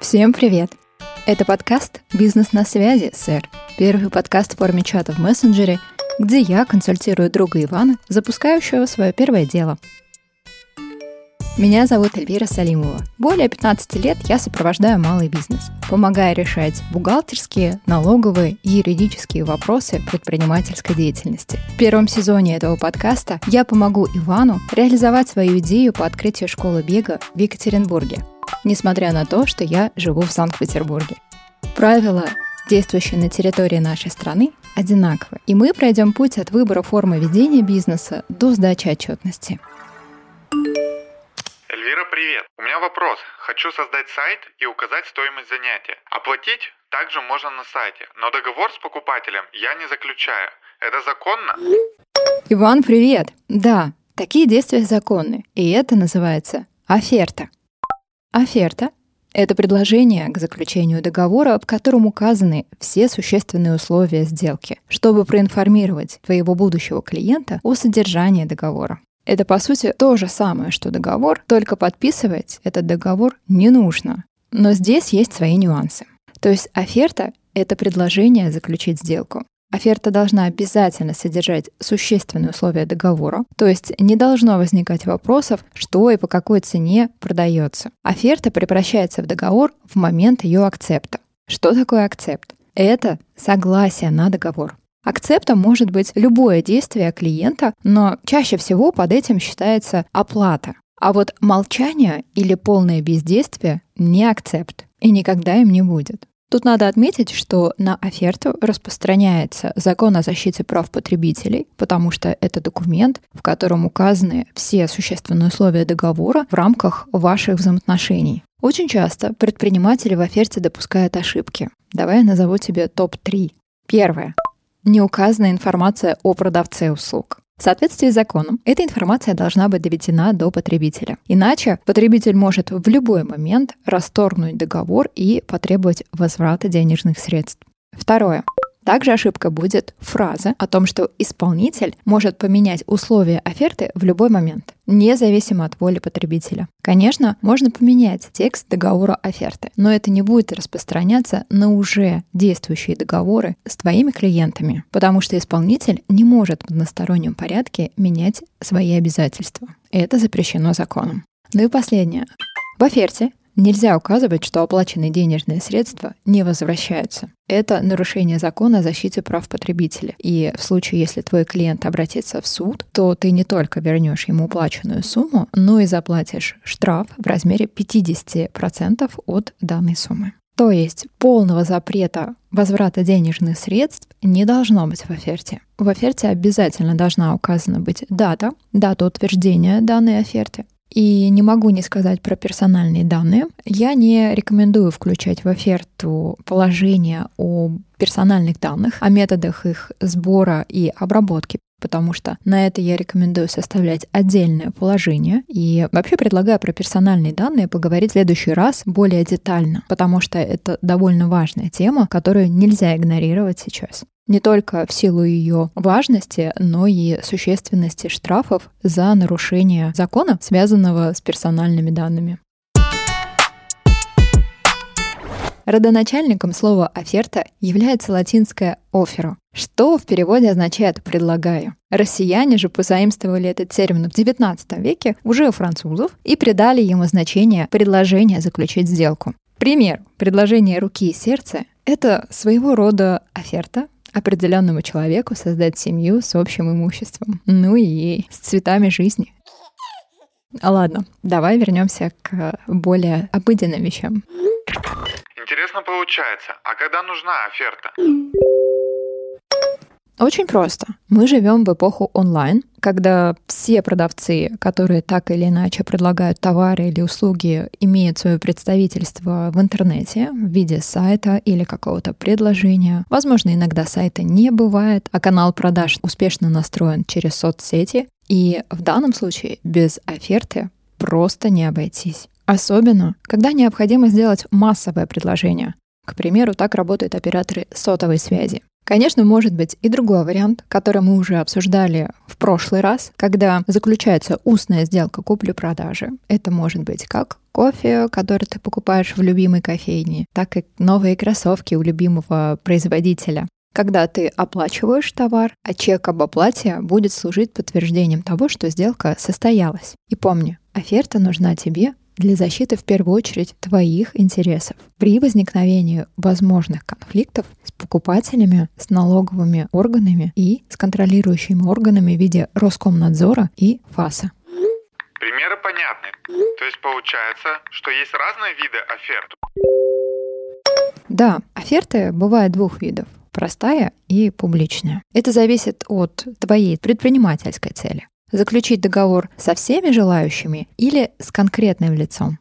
Всем привет! Это подкаст «Бизнес на связи, сэр». Первый подкаст в форме чата в мессенджере, где я консультирую друга Ивана, запускающего свое первое дело – меня зовут Эльвира Салимова. Более 15 лет я сопровождаю малый бизнес, помогая решать бухгалтерские, налоговые и юридические вопросы предпринимательской деятельности. В первом сезоне этого подкаста я помогу Ивану реализовать свою идею по открытию школы бега в Екатеринбурге, несмотря на то, что я живу в Санкт-Петербурге. Правила, действующие на территории нашей страны, одинаковы, и мы пройдем путь от выбора формы ведения бизнеса до сдачи отчетности. Эльвира, привет. У меня вопрос. Хочу создать сайт и указать стоимость занятия. Оплатить также можно на сайте, но договор с покупателем я не заключаю. Это законно? Иван, привет. Да, такие действия законны, и это называется оферта. Оферта – это предложение к заключению договора, в котором указаны все существенные условия сделки, чтобы проинформировать твоего будущего клиента о содержании договора. Это, по сути, то же самое, что договор, только подписывать этот договор не нужно. Но здесь есть свои нюансы. То есть оферта — это предложение заключить сделку. Оферта должна обязательно содержать существенные условия договора, то есть не должно возникать вопросов, что и по какой цене продается. Оферта превращается в договор в момент ее акцепта. Что такое акцепт? Это согласие на договор. Акцептом может быть любое действие клиента, но чаще всего под этим считается оплата. А вот молчание или полное бездействие не акцепт и никогда им не будет. Тут надо отметить, что на оферту распространяется закон о защите прав потребителей, потому что это документ, в котором указаны все существенные условия договора в рамках ваших взаимоотношений. Очень часто предприниматели в оферте допускают ошибки. Давай я назову тебе топ-3. Первое не указана информация о продавце услуг. В соответствии с законом, эта информация должна быть доведена до потребителя. Иначе потребитель может в любой момент расторгнуть договор и потребовать возврата денежных средств. Второе. Также ошибка будет фраза о том, что исполнитель может поменять условия оферты в любой момент, независимо от воли потребителя. Конечно, можно поменять текст договора оферты, но это не будет распространяться на уже действующие договоры с твоими клиентами, потому что исполнитель не может в одностороннем порядке менять свои обязательства. Это запрещено законом. Ну и последнее. В оферте Нельзя указывать, что оплаченные денежные средства не возвращаются. Это нарушение закона о защите прав потребителя. И в случае, если твой клиент обратится в суд, то ты не только вернешь ему уплаченную сумму, но и заплатишь штраф в размере 50% от данной суммы. То есть полного запрета возврата денежных средств не должно быть в оферте. В оферте обязательно должна указана быть дата, дата утверждения данной оферты, и не могу не сказать про персональные данные. Я не рекомендую включать в оферту положение о персональных данных, о методах их сбора и обработки потому что на это я рекомендую составлять отдельное положение. И вообще предлагаю про персональные данные поговорить в следующий раз более детально, потому что это довольно важная тема, которую нельзя игнорировать сейчас не только в силу ее важности, но и существенности штрафов за нарушение закона, связанного с персональными данными. Родоначальником слова «оферта» является латинское «оферо», что в переводе означает «предлагаю». Россияне же позаимствовали этот термин в XIX веке уже у французов и придали ему значение «предложение заключить сделку». Пример. Предложение руки и сердца — это своего рода оферта, определенному человеку создать семью с общим имуществом. Ну и с цветами жизни. Ладно, давай вернемся к более обыденным вещам. Интересно получается, а когда нужна оферта? Очень просто. Мы живем в эпоху онлайн, когда все продавцы, которые так или иначе предлагают товары или услуги, имеют свое представительство в интернете в виде сайта или какого-то предложения. Возможно, иногда сайта не бывает, а канал продаж успешно настроен через соцсети. И в данном случае без оферты просто не обойтись. Особенно, когда необходимо сделать массовое предложение. К примеру, так работают операторы сотовой связи. Конечно, может быть и другой вариант, который мы уже обсуждали в прошлый раз, когда заключается устная сделка купли-продажи. Это может быть как кофе, который ты покупаешь в любимой кофейне, так и новые кроссовки у любимого производителя. Когда ты оплачиваешь товар, а чек об оплате будет служить подтверждением того, что сделка состоялась. И помни, оферта нужна тебе для защиты в первую очередь твоих интересов. При возникновении возможных конфликтов с покупателями, с налоговыми органами и с контролирующими органами в виде Роскомнадзора и ФАСа. Примеры понятны. То есть получается, что есть разные виды оферт. Да, оферты бывают двух видов простая и публичная. Это зависит от твоей предпринимательской цели заключить договор со всеми желающими или с конкретным лицом.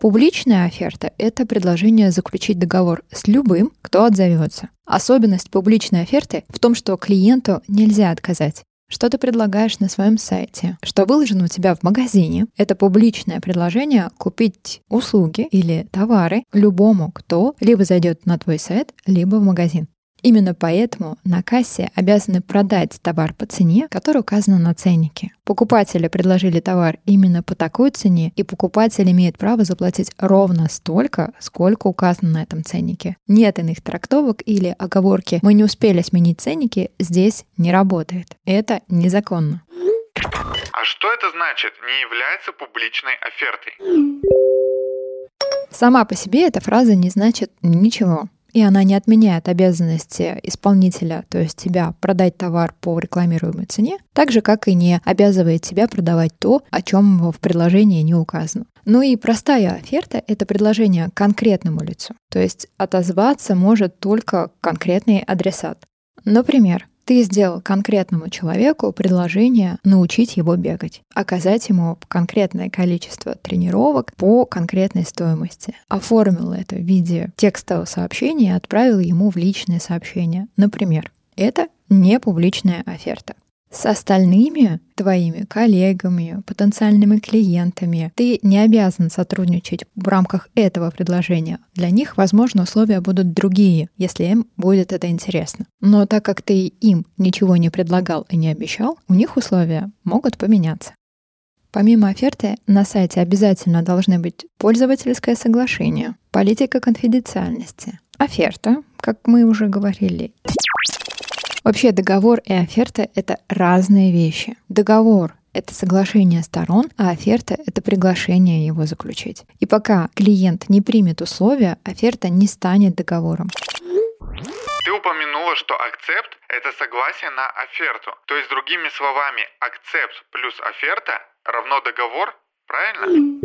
Публичная оферта — это предложение заключить договор с любым, кто отзовется. Особенность публичной оферты в том, что клиенту нельзя отказать. Что ты предлагаешь на своем сайте? Что выложено у тебя в магазине? Это публичное предложение купить услуги или товары любому, кто либо зайдет на твой сайт, либо в магазин. Именно поэтому на кассе обязаны продать товар по цене, которая указана на ценнике. Покупатели предложили товар именно по такой цене, и покупатель имеет право заплатить ровно столько, сколько указано на этом ценнике. Нет иных трактовок или оговорки «мы не успели сменить ценники» здесь не работает. Это незаконно. А что это значит «не является публичной офертой»? Сама по себе эта фраза не значит ничего и она не отменяет обязанности исполнителя, то есть тебя, продать товар по рекламируемой цене, так же, как и не обязывает тебя продавать то, о чем в предложении не указано. Ну и простая оферта — это предложение конкретному лицу, то есть отозваться может только конкретный адресат. Например, ты сделал конкретному человеку предложение научить его бегать, оказать ему конкретное количество тренировок по конкретной стоимости. Оформил это в виде текстового сообщения и отправил ему в личное сообщение. Например, это не публичная оферта. С остальными твоими коллегами, потенциальными клиентами ты не обязан сотрудничать в рамках этого предложения. Для них, возможно, условия будут другие, если им будет это интересно. Но так как ты им ничего не предлагал и не обещал, у них условия могут поменяться. Помимо оферты, на сайте обязательно должны быть пользовательское соглашение, политика конфиденциальности, оферта, как мы уже говорили, Вообще договор и оферта — это разные вещи. Договор — это соглашение сторон, а оферта — это приглашение его заключить. И пока клиент не примет условия, оферта не станет договором. Ты упомянула, что акцепт – это согласие на оферту. То есть, другими словами, акцепт плюс оферта равно договор, правильно?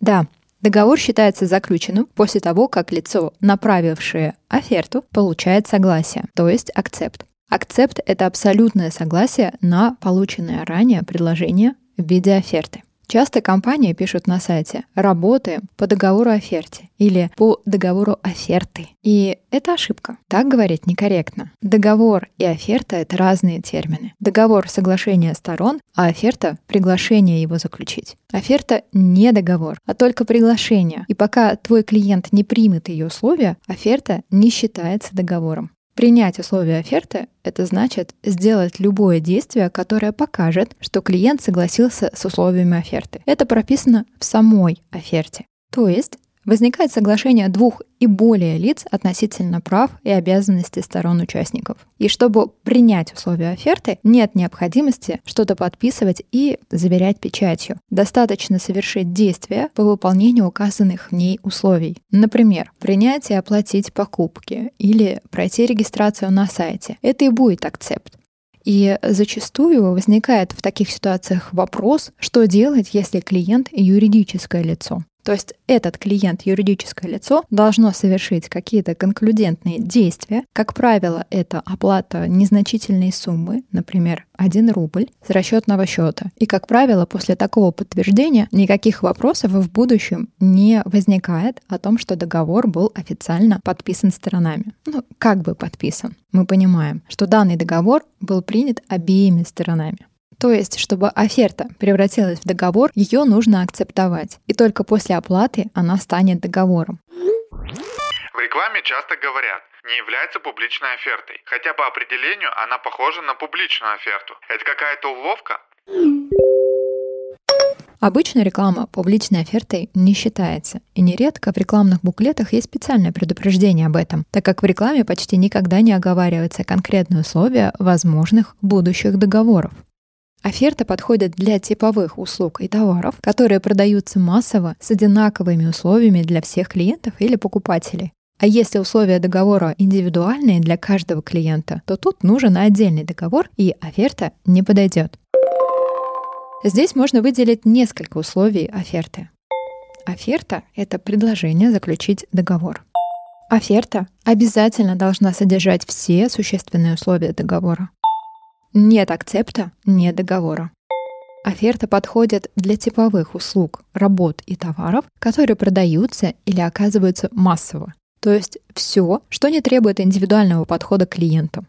Да, Договор считается заключенным после того, как лицо, направившее оферту, получает согласие, то есть акцепт. Акцепт — это абсолютное согласие на полученное ранее предложение в виде оферты. Часто компании пишут на сайте «работаем по договору оферте» или «по договору оферты». И это ошибка. Так говорить некорректно. Договор и оферта — это разные термины. Договор — соглашение сторон, а оферта — приглашение его заключить. Оферта — не договор, а только приглашение. И пока твой клиент не примет ее условия, оферта не считается договором. Принять условия оферты — это значит сделать любое действие, которое покажет, что клиент согласился с условиями оферты. Это прописано в самой оферте. То есть Возникает соглашение двух и более лиц относительно прав и обязанностей сторон участников. И чтобы принять условия оферты, нет необходимости что-то подписывать и заверять печатью. Достаточно совершить действия по выполнению указанных в ней условий. Например, принять и оплатить покупки или пройти регистрацию на сайте. Это и будет акцепт. И зачастую возникает в таких ситуациях вопрос, что делать, если клиент юридическое лицо. То есть этот клиент, юридическое лицо, должно совершить какие-то конклюдентные действия. Как правило, это оплата незначительной суммы, например, 1 рубль с расчетного счета. И, как правило, после такого подтверждения никаких вопросов в будущем не возникает о том, что договор был официально подписан сторонами. Ну, как бы подписан. Мы понимаем, что данный договор был принят обеими сторонами. То есть, чтобы оферта превратилась в договор, ее нужно акцептовать. И только после оплаты она станет договором. В рекламе часто говорят, не является публичной офертой, хотя по определению она похожа на публичную оферту. Это какая-то уловка? Обычно реклама публичной офертой не считается, и нередко в рекламных буклетах есть специальное предупреждение об этом, так как в рекламе почти никогда не оговариваются конкретные условия возможных будущих договоров. Оферта подходит для типовых услуг и товаров, которые продаются массово с одинаковыми условиями для всех клиентов или покупателей. А если условия договора индивидуальные для каждого клиента, то тут нужен отдельный договор, и оферта не подойдет. Здесь можно выделить несколько условий оферты. Оферта — это предложение заключить договор. Оферта обязательно должна содержать все существенные условия договора. Нет акцепта — нет договора. Оферта подходит для типовых услуг, работ и товаров, которые продаются или оказываются массово. То есть все, что не требует индивидуального подхода к клиенту.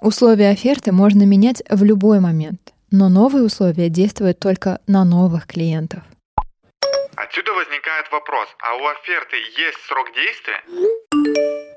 Условия оферты можно менять в любой момент, но новые условия действуют только на новых клиентов. Отсюда возникает вопрос, а у оферты есть срок действия?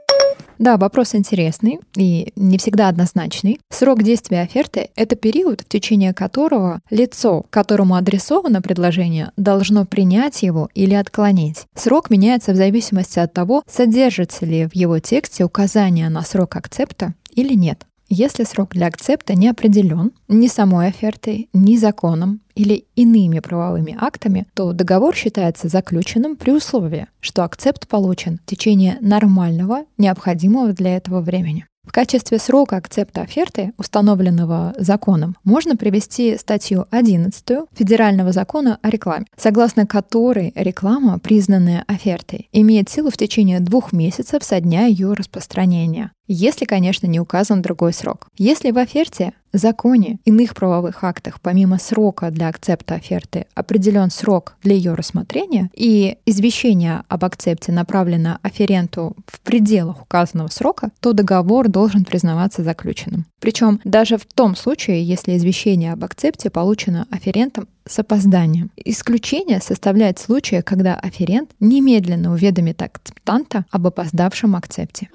Да, вопрос интересный и не всегда однозначный. Срок действия оферты — это период, в течение которого лицо, которому адресовано предложение, должно принять его или отклонить. Срок меняется в зависимости от того, содержится ли в его тексте указание на срок акцепта или нет. Если срок для акцепта не определен ни самой офертой, ни законом или иными правовыми актами, то договор считается заключенным при условии, что акцепт получен в течение нормального, необходимого для этого времени. В качестве срока акцепта оферты, установленного законом, можно привести статью 11 Федерального закона о рекламе, согласно которой реклама, признанная офертой, имеет силу в течение двух месяцев со дня ее распространения если, конечно, не указан другой срок. Если в оферте, законе, иных правовых актах, помимо срока для акцепта оферты, определен срок для ее рассмотрения, и извещение об акцепте направлено оференту в пределах указанного срока, то договор должен признаваться заключенным. Причем даже в том случае, если извещение об акцепте получено оферентом с опозданием. Исключение составляет случаи, когда оферент немедленно уведомит акцептанта об опоздавшем акцепте.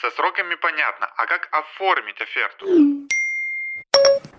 Со сроками понятно, а как оформить оферту?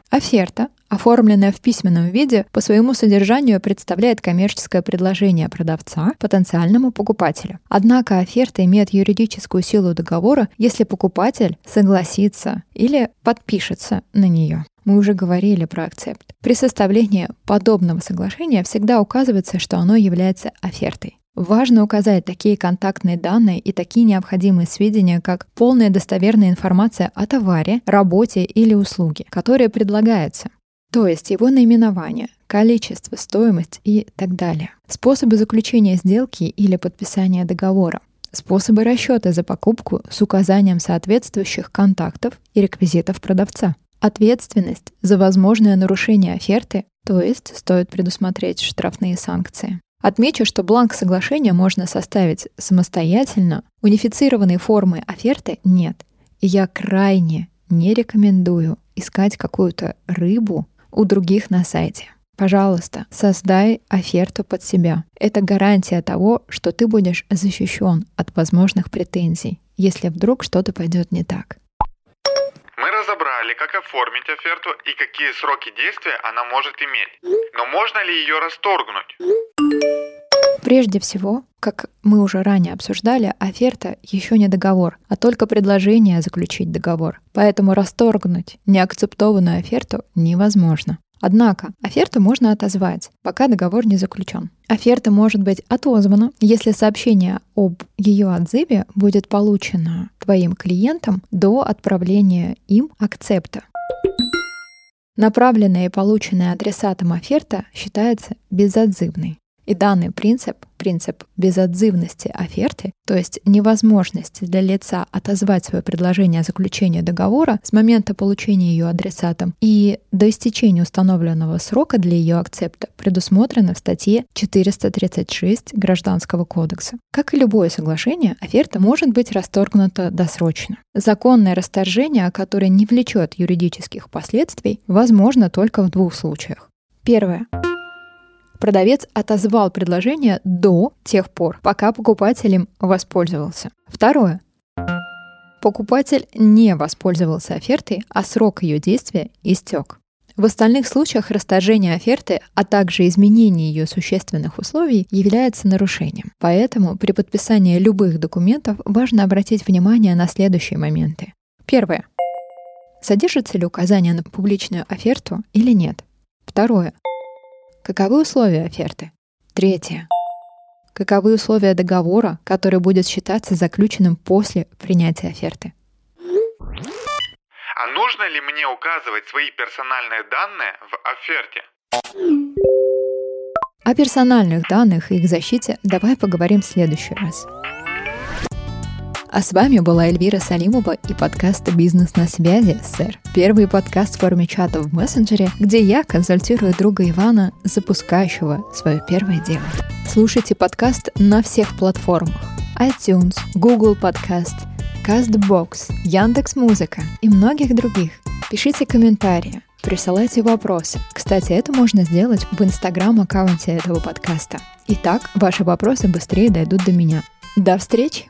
Оферта, оформленная в письменном виде, по своему содержанию представляет коммерческое предложение продавца потенциальному покупателю. Однако оферта имеет юридическую силу договора, если покупатель согласится или подпишется на нее. Мы уже говорили про акцепт. При составлении подобного соглашения всегда указывается, что оно является офертой. Важно указать такие контактные данные и такие необходимые сведения, как полная достоверная информация о товаре, работе или услуге, которые предлагаются, то есть его наименование, количество, стоимость и так далее. Способы заключения сделки или подписания договора. Способы расчета за покупку с указанием соответствующих контактов и реквизитов продавца. Ответственность за возможное нарушение оферты, то есть стоит предусмотреть штрафные санкции. Отмечу, что бланк соглашения можно составить самостоятельно, унифицированной формы оферты нет. И я крайне не рекомендую искать какую-то рыбу у других на сайте. Пожалуйста, создай оферту под себя. Это гарантия того, что ты будешь защищен от возможных претензий, если вдруг что-то пойдет не так. Разобрали, как оформить оферту и какие сроки действия она может иметь. Но можно ли ее расторгнуть? Прежде всего, как мы уже ранее обсуждали, оферта еще не договор, а только предложение заключить договор. Поэтому расторгнуть неакцептованную оферту невозможно. Однако оферту можно отозвать, пока договор не заключен. Оферта может быть отозвана, если сообщение об ее отзыве будет получено твоим клиентом до отправления им акцепта. Направленная и полученная адресатом оферта считается безотзывной. И данный принцип, принцип безотзывности оферты, то есть невозможности для лица отозвать свое предложение о заключении договора с момента получения ее адресатом и до истечения установленного срока для ее акцепта, предусмотрено в статье 436 Гражданского кодекса. Как и любое соглашение, оферта может быть расторгнута досрочно. Законное расторжение, которое не влечет юридических последствий, возможно только в двух случаях. Первое Продавец отозвал предложение до тех пор, пока покупатель им воспользовался. Второе. Покупатель не воспользовался офертой, а срок ее действия истек. В остальных случаях расторжение оферты, а также изменение ее существенных условий является нарушением. Поэтому при подписании любых документов важно обратить внимание на следующие моменты. Первое. Содержится ли указание на публичную оферту или нет? Второе. Каковы условия оферты? Третье. Каковы условия договора, который будет считаться заключенным после принятия оферты? А нужно ли мне указывать свои персональные данные в оферте? О персональных данных и их защите давай поговорим в следующий раз. А с вами была Эльвира Салимова и подкаст «Бизнес на связи, сэр». Первый подкаст в форме чата в мессенджере, где я консультирую друга Ивана, запускающего свое первое дело. Слушайте подкаст на всех платформах. iTunes, Google Podcast, CastBox, Яндекс.Музыка и многих других. Пишите комментарии, присылайте вопросы. Кстати, это можно сделать в инстаграм-аккаунте этого подкаста. Итак, ваши вопросы быстрее дойдут до меня. До встречи!